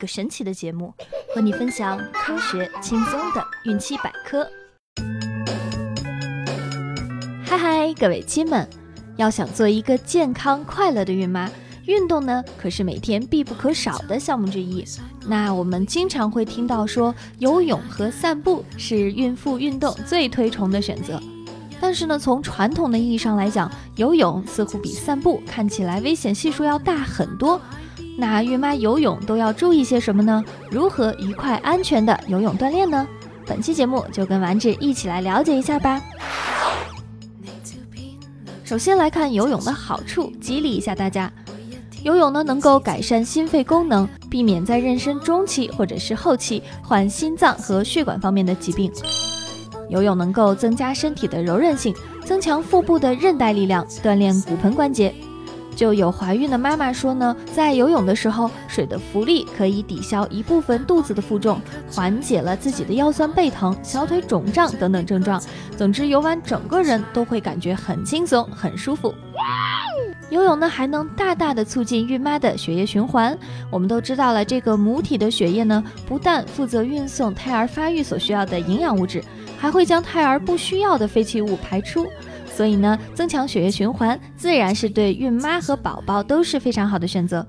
个神奇的节目，和你分享科学轻松的孕期百科。嗨嗨，各位亲们，要想做一个健康快乐的孕妈，运动呢可是每天必不可少的项目之一。那我们经常会听到说，游泳和散步是孕妇运动最推崇的选择。但是呢，从传统的意义上来讲，游泳似乎比散步看起来危险系数要大很多。那孕妈游泳都要注意些什么呢？如何愉快安全的游泳锻炼呢？本期节目就跟丸子一起来了解一下吧。首先来看游泳的好处，激励一下大家。游泳呢，能够改善心肺功能，避免在妊娠中期或者是后期患心脏和血管方面的疾病。游泳能够增加身体的柔韧性，增强腹部的韧带力量，锻炼骨盆关节。就有怀孕的妈妈说呢，在游泳的时候，水的浮力可以抵消一部分肚子的负重，缓解了自己的腰酸背疼、小腿肿胀等等症状。总之，游完整个人都会感觉很轻松、很舒服。游泳呢，还能大大的促进孕妈的血液循环。我们都知道了，这个母体的血液呢，不但负责运送胎儿发育所需要的营养物质。还会将胎儿不需要的废弃物排出，所以呢，增强血液循环自然是对孕妈和宝宝都是非常好的选择。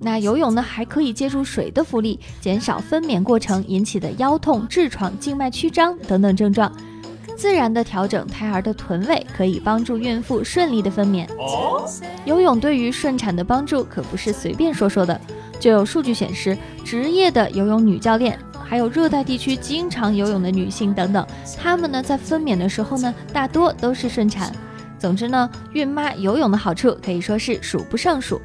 那游泳呢，还可以借助水的浮力，减少分娩过程引起的腰痛、痔疮、静脉曲张等等症状，自然的调整胎儿的臀位，可以帮助孕妇顺利的分娩。游泳对于顺产的帮助可不是随便说说的，就有数据显示，职业的游泳女教练。还有热带地区经常游泳的女性等等，她们呢在分娩的时候呢，大多都是顺产。总之呢，孕妈游泳的好处可以说是数不胜数。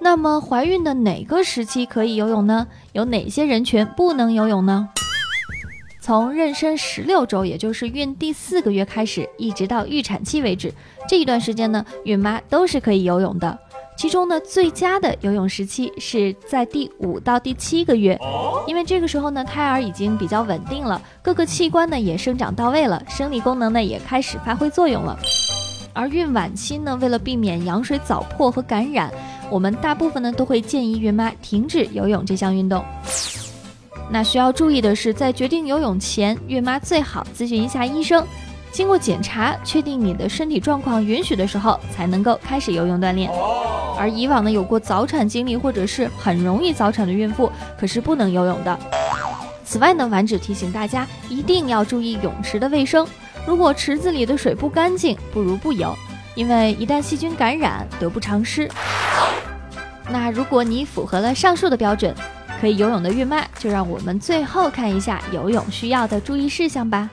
那么怀孕的哪个时期可以游泳呢？有哪些人群不能游泳呢？从妊娠十六周，也就是孕第四个月开始，一直到预产期为止，这一段时间呢，孕妈都是可以游泳的。其中呢，最佳的游泳时期是在第五到第七个月，因为这个时候呢，胎儿已经比较稳定了，各个器官呢也生长到位了，生理功能呢也开始发挥作用了。而孕晚期呢，为了避免羊水早破和感染，我们大部分呢都会建议孕妈停止游泳这项运动。那需要注意的是，在决定游泳前，孕妈最好咨询一下医生。经过检查，确定你的身体状况允许的时候，才能够开始游泳锻炼。而以往呢，有过早产经历或者是很容易早产的孕妇，可是不能游泳的。此外呢，丸子提醒大家一定要注意泳池的卫生。如果池子里的水不干净，不如不游，因为一旦细菌感染，得不偿失。那如果你符合了上述的标准，可以游泳的孕妈，就让我们最后看一下游泳需要的注意事项吧。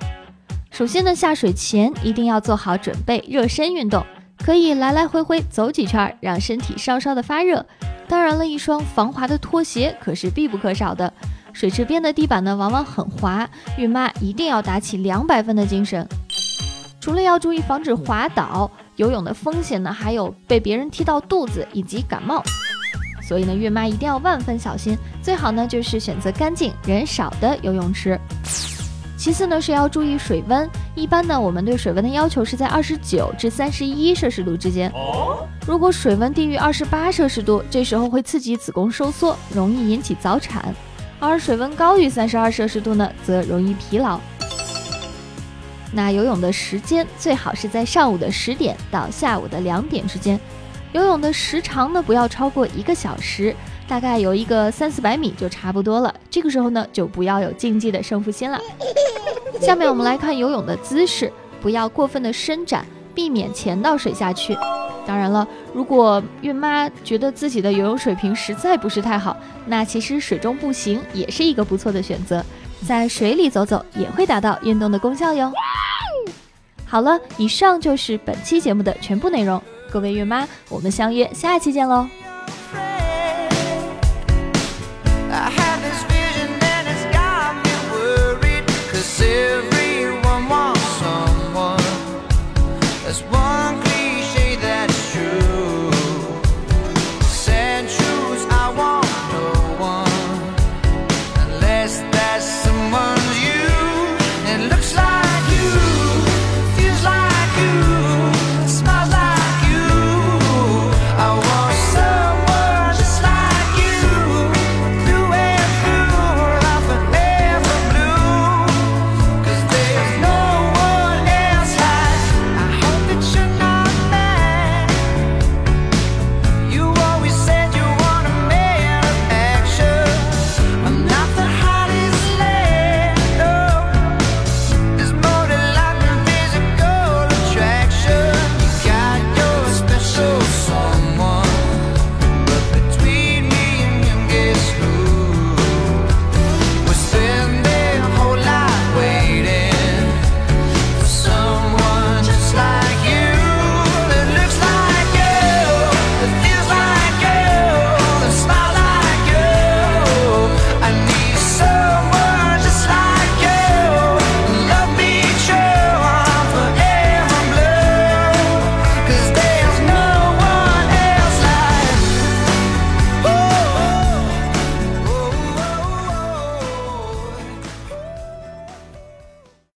首先呢，下水前一定要做好准备，热身运动，可以来来回回走几圈，让身体稍稍的发热。当然了，一双防滑的拖鞋可是必不可少的。水池边的地板呢，往往很滑，孕妈一定要打起两百分的精神。除了要注意防止滑倒，游泳的风险呢，还有被别人踢到肚子以及感冒。所以呢，孕妈一定要万分小心，最好呢就是选择干净、人少的游泳池。其次呢是要注意水温，一般呢我们对水温的要求是在二十九至三十一摄氏度之间。如果水温低于二十八摄氏度，这时候会刺激子宫收缩，容易引起早产；而水温高于三十二摄氏度呢，则容易疲劳。那游泳的时间最好是在上午的十点到下午的两点之间，游泳的时长呢不要超过一个小时。大概游一个三四百米就差不多了，这个时候呢就不要有竞技的胜负心了。下面我们来看游泳的姿势，不要过分的伸展，避免潜到水下去。当然了，如果孕妈觉得自己的游泳水平实在不是太好，那其实水中步行也是一个不错的选择，在水里走走也会达到运动的功效哟。好了，以上就是本期节目的全部内容，各位孕妈，我们相约下期见喽。